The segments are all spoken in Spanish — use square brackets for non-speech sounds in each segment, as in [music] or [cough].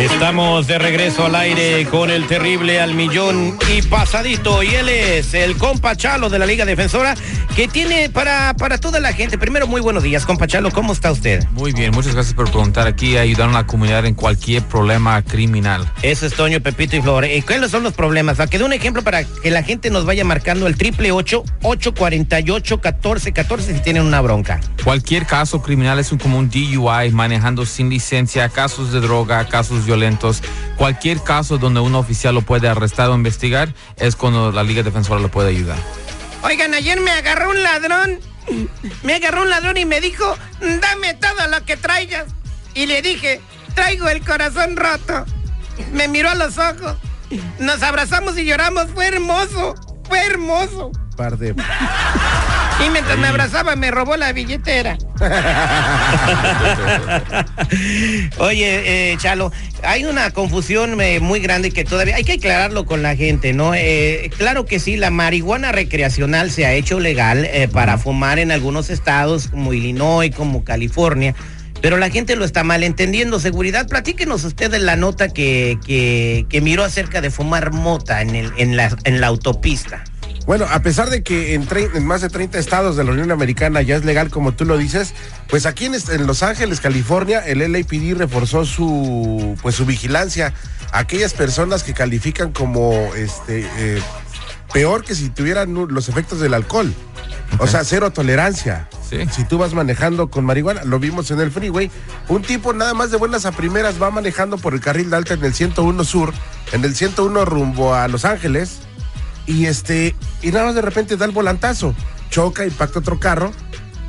Estamos de regreso al aire con el terrible al millón y pasadito. Y él es el compa Chalo de la Liga Defensora que tiene para, para toda la gente. Primero, muy buenos días, compa Chalo. ¿Cómo está usted? Muy bien, muchas gracias por preguntar. Aquí ayudando a la comunidad en cualquier problema criminal. Eso es Toño, Pepito y Flor. ¿Y cuáles son los problemas? Para que dé un ejemplo para que la gente nos vaya marcando el triple ocho ocho cuarenta y ocho catorce catorce si tienen una bronca. Cualquier caso criminal es un, como un DUI, manejando sin licencia, casos de droga, casos violentos. Cualquier caso donde un oficial lo puede arrestar o investigar es cuando la Liga Defensora lo puede ayudar. Oigan, ayer me agarró un ladrón. Me agarró un ladrón y me dijo, dame todo lo que traigas. Y le dije, traigo el corazón roto. Me miró a los ojos. Nos abrazamos y lloramos. Fue hermoso. Fue hermoso. Par de... Y mientras me abrazaba me robó la billetera. [laughs] Oye, eh, Chalo, hay una confusión eh, muy grande que todavía hay que aclararlo con la gente, ¿no? Eh, claro que sí, la marihuana recreacional se ha hecho legal eh, para fumar en algunos estados como Illinois, como California. Pero la gente lo está malentendiendo. Seguridad, platíquenos usted de la nota que, que, que miró acerca de fumar mota en, el, en, la, en la autopista. Bueno, a pesar de que en, más de 30 estados de la Unión Americana ya es legal, como tú lo dices, pues aquí en, Los Ángeles, California, el LAPD reforzó su, pues, su vigilancia a aquellas personas que califican como este, eh, peor que si tuvieran los efectos del alcohol. O sea, cero tolerancia. Sí. Si tú vas manejando con marihuana, lo vimos en el freeway, un tipo nada más de buenas a primeras va manejando por el carril de alta en el 101 sur, en el 101 rumbo a Los Ángeles, y este, y nada más de repente da el volantazo, choca, impacta otro carro.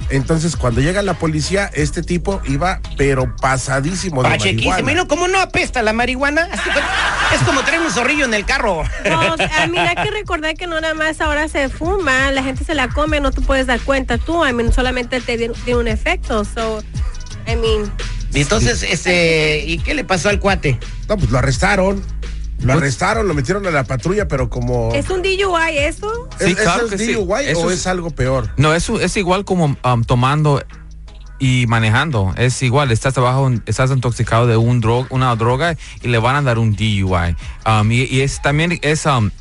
Entonces, cuando llega la policía, este tipo iba, pero pasadísimo de marihuana. no, como no apesta la marihuana, que- es como traer un zorrillo en el carro. No, [laughs] a mí hay que recordar que no nada más ahora se fuma, la gente se la come, no te puedes dar cuenta tú, I mean, solamente te tiene un efecto, so, I mean, Y Entonces, este, ¿y qué le pasó al cuate? No, pues lo arrestaron. Lo arrestaron, lo metieron a la patrulla, pero como. ¿es un DUI eso? ¿Es, Sí, ¿eso claro es que sí. DUI Eso o es- es algo peor? No, eso es igual como um, tomando y manejando. Es igual, estás abajo, estás intoxicado de un droga, una droga y le van a dar un DUI. Um, y, y es también es um,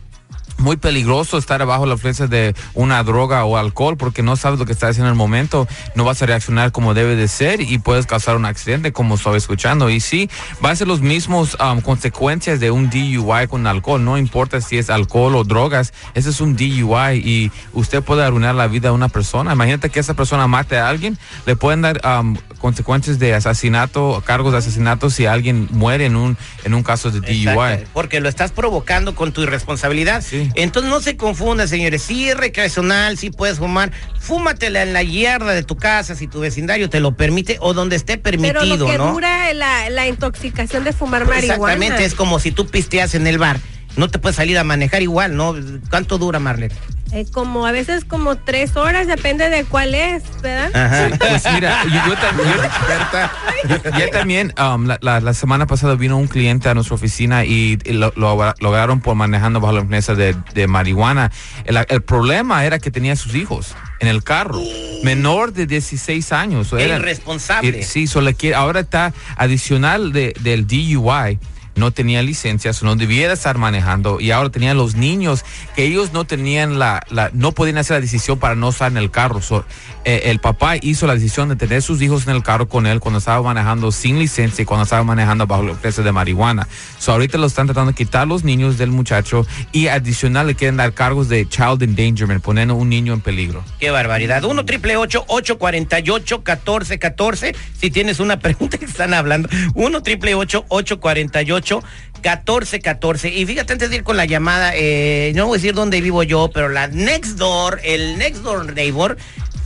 muy peligroso estar bajo la influencia de una droga o alcohol porque no sabes lo que estás haciendo en el momento, no vas a reaccionar como debe de ser y puedes causar un accidente como estoy escuchando. Y sí, va a ser los mismos um, consecuencias de un DUI con alcohol, no importa si es alcohol o drogas, ese es un DUI y usted puede arruinar la vida de una persona. Imagínate que esa persona mate a alguien, le pueden dar um, consecuencias de asesinato, cargos de asesinato si alguien muere en un, en un caso de DUI. Exacto, porque lo estás provocando con tu irresponsabilidad. Sí. Entonces no se confunda, señores. Si es recreacional, si puedes fumar, fúmatela en la yarda de tu casa, si tu vecindario te lo permite o donde esté permitido, Pero lo que ¿no? dura la, la intoxicación de fumar marihuana. Exactamente, es como si tú pisteas en el bar. No te puedes salir a manejar igual, ¿no? ¿Cuánto dura, Marlene? Eh, como a veces como tres horas, depende de cuál es, ¿verdad? Ajá. [laughs] Pues mira, yo, yo tam- [laughs] yo- yo- también, um, la, la- la semana pasada vino un cliente a nuestra oficina y, y lo, lo lograron por manejando bajo la influencia de, de marihuana. El, el problema era que tenía sus hijos en el carro, menor de 16 años. Era irresponsable. y- Sí, solo ahora está adicional de, del DUI. No tenía licencia, so no debiera estar manejando y ahora tenían los niños que ellos no tenían la, la no podían hacer la decisión para no estar en el carro. So, eh, el papá hizo la decisión de tener sus hijos en el carro con él cuando estaba manejando sin licencia y cuando estaba manejando bajo la influencia de marihuana. So, ahorita lo están tratando de quitar los niños del muchacho y adicional le quieren dar cargos de child endangerment, poniendo un niño en peligro. Qué barbaridad. 1 triple 848 1414 Si tienes una pregunta que [laughs] están hablando. 1 triple 848 1414 Y fíjate, antes de ir con la llamada, eh, no voy a decir dónde vivo yo, pero la next door, el next door neighbor,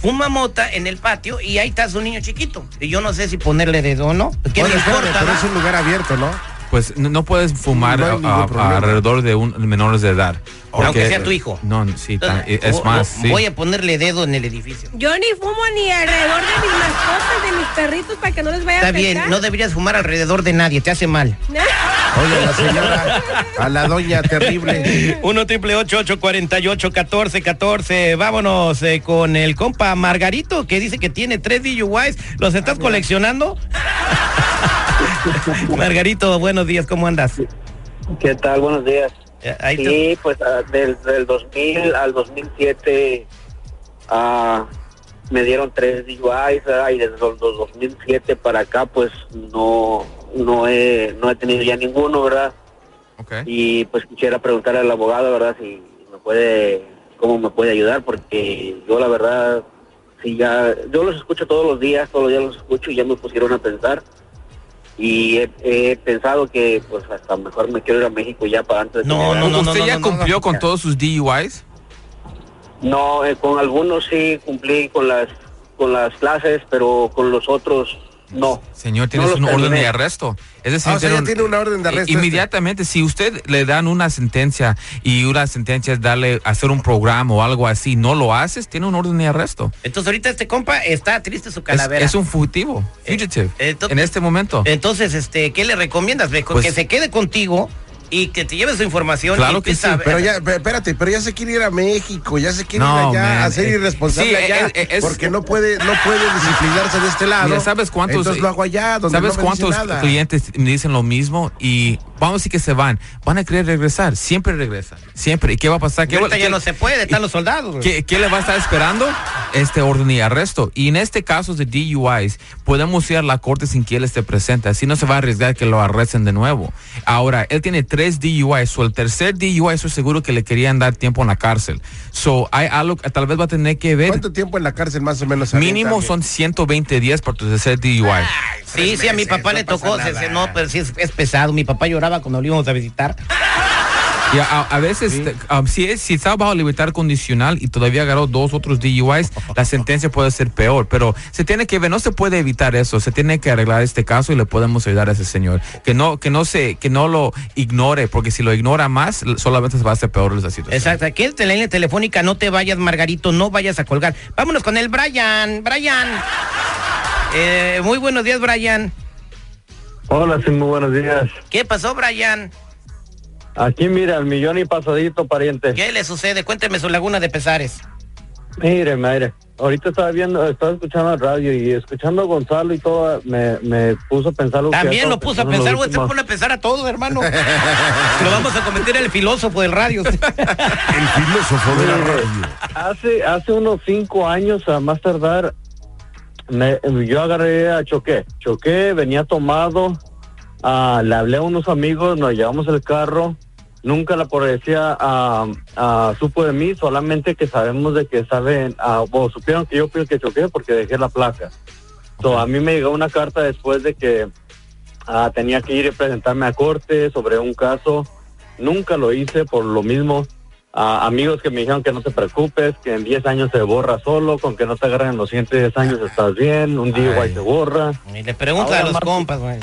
fuma mota en el patio y ahí está su niño chiquito. Y yo no sé si ponerle dedo o no. ¿Qué me importa? pero va? es un lugar abierto, ¿no? Pues no, no puedes fumar No a- a- alrededor de un menores de edad. Aunque sea tu hijo. No, sí, Entonces, es más. sí. Voy a ponerle dedo en el edificio. Yo ni fumo ni alrededor de mis mascotas, de mis perritos, para que no les vaya Está a afectar. bien, no deberías fumar alrededor de nadie, te hace mal. [laughs] Oye, la señora, a la doña terrible. 1 triple 48 14 14 Vámonos eh, con el compa Margarito que dice que tiene tres DUIs. ¿Los estás coleccionando? [laughs] Margarito, buenos días, ¿cómo andas? ¿Qué tal? Buenos días. Eh, te- Sí, pues ah, del, del 2000 al 2007 ah, me dieron tres DUIs y desde los 2007 para acá pues no no he, no he tenido ya ninguno, ¿verdad? Okay. Y pues quisiera preguntarle al abogado, ¿verdad? Si me puede, cómo me puede ayudar porque yo la verdad, sí ya, yo los escucho todos los días, todos los días los escucho y ya me pusieron a pensar. Y he, he pensado que pues hasta mejor me quiero ir a México ya para antes de No, que me no, hagan- no, ¿Usted ya no, no, cumplió no. con todos sus DUIs? No, eh, con algunos sí cumplí con las con las clases, pero con los otros no. Señor, No tienes los un orden de arresto. Es decir, Ah, o sea, tiene ya un- tiene una orden de arresto este. Inmediatamente, si usted le dan una sentencia y una sentencia es darle hacer un programa o algo así, no lo haces, tiene un orden de arresto. Entonces ahorita este compa está triste su Es, calavera. es un fugitivo, fugitive, Eh, en este momento. Entonces, este, ¿qué le recomiendas? Pues- que se quede contigo y que te lleve su información. Claro y que sí, Pero ya, espérate, pero ya se quiere ir a México, ya se quiere No, ir allá man, a ser eh, irresponsable sí, allá, eh, eh, es- porque no puede, no puede disciplinarse de este lado. Mira, ¿sabes cuántos? Entonces lo hago allá, donde ¿Sabes no me dice cuántos nada. clientes me dicen lo mismo? Y vamos a decir que se van. Van a querer regresar. Siempre regresan. Siempre. ¿Y qué va a pasar? ¿Qué, ahorita ya no se puede, están los soldados. güey. ¿Qué, qué le va a estar esperando? Este orden y arresto. Y en este caso de DUIs, podemos ir a la corte sin que él esté presente. Así no se va a arriesgar que lo arresten de nuevo. Ahora, él tiene tres DUIs. O el tercer DUI, estoy seguro que le querían dar tiempo en la cárcel. So, hay algo que tal vez va a tener que ver. ¿Cuánto tiempo en la cárcel más o menos? Mínimo son 120 días por tu tercer DUI. Sí, sí, a mi papá no le tocó, se- se- no, pero sí es, es pesado. Mi papá lloraba cuando lo íbamos a visitar. Y a, a veces, te- um, si, es, si está bajo libertad condicional y todavía agarró dos otros DUIs, la [laughs] sentencia puede ser peor. Pero se tiene que ver, no se puede evitar eso. Se tiene que arreglar este caso y le podemos ayudar a ese señor. Que no, que no se, que no lo ignore, porque si lo ignora más, solamente se va a hacer peor esa situación. Exacto, aquí en la línea telefónica, no te vayas, Margarito, no vayas a colgar. Vámonos con el Brian. Brian. Eh, muy buenos días, Brian. Hola, sí, muy buenos días. ¿Qué pasó, Brian? Aquí mira, el millón y pasadito, pariente. ¿Qué le sucede? Cuénteme su laguna de pesares. Mire, mire, ahorita estaba viendo, estaba escuchando el radio y escuchando a Gonzalo y todo, me, me puso a pensar lo que También lo puso a pensar, en güey, se pone a pensar a todos, hermano. [laughs] lo vamos a convertir en el filósofo del radio. El filósofo de la radio. Hace, hace unos cinco años, a más tardar, me- yo agarré a Choqué. Choqué, venía tomado, ah, le hablé a unos amigos, nos llevamos el carro. Nunca la policía ah, ah, supo de mí, solamente que sabemos de que saben, ah, o supieron que yo fui el que choqué porque dejé la placa. So, a mí me llegó una carta después de que tenía que ir y presentarme a corte sobre un caso. Nunca lo hice por lo mismo. Ah, amigos que me dijeron que no te preocupes, que en 10 años se borra solo, con que no te agarren en los siguientes 10 años estás bien, un DUI Ay. se borra. Y le pregunta Ahora, a los Marco. compas, güey.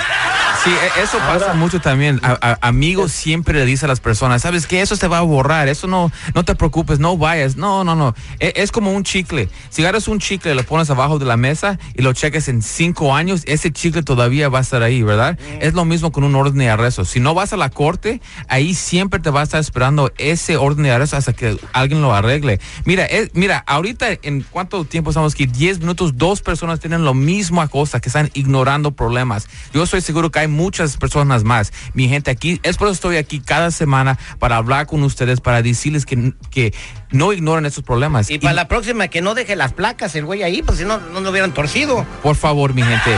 Sí, e- eso pasa Ahora- mucho también. A- a- amigos siempre le dicen a las personas, sabes que eso se va a borrar, eso no, no te preocupes, no vayas. No, no, no. E- Es, como un chicle. Si agarras un chicle, lo pones abajo de la mesa y lo cheques en cinco años, ese chicle todavía va a estar ahí, ¿verdad? Es lo mismo con un orden de arresto. Si no vas a la corte, ahí siempre te va a estar esperando ese orden de arresto hasta que alguien lo arregle. Mira, es- mira, ahorita en cuánto tiempo estamos aquí, 10 minutos, dos personas tienen lo mismo cosa, que están ignorando problemas. Yo estoy seguro que hay muchas personas más. Mi gente aquí, es por eso estoy aquí cada semana para hablar con ustedes, para decirles que, que no ignoren esos problemas. Y para la próxima que no deje las placas el güey ahí, pues si no, no lo hubieran torcido. Por favor, mi gente.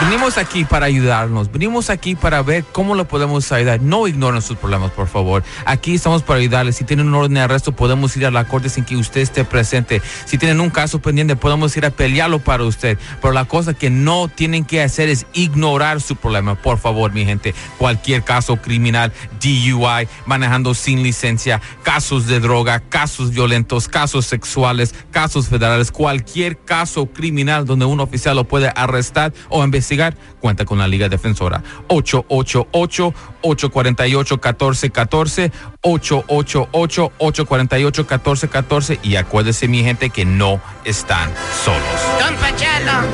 Venimos aquí para ayudarnos, venimos aquí para ver cómo lo podemos ayudar. No ignoren sus problemas, por favor. Aquí estamos para ayudarles. Si tienen un orden de arresto, podemos ir a la corte sin que usted esté presente. Si tienen un caso pendiente, podemos ir a pelearlo para usted. Pero la cosa que no tienen que hacer es ignorar su problema. Por favor, mi gente. Cualquier caso criminal, DUI, manejando sin licencia, casos de droga, casos violentos, casos sexuales, casos federales, cualquier caso criminal donde un oficial lo puede arrestar o investigar, cuenta con la Liga Defensora. 888-848-1414, 888-848-1414 y acuérdese mi gente que no están solos. Don Pachalo.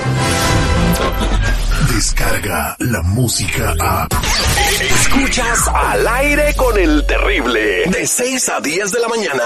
Descarga la música a. Escuchas al aire con el terrible. De 6 a 10 de la mañana.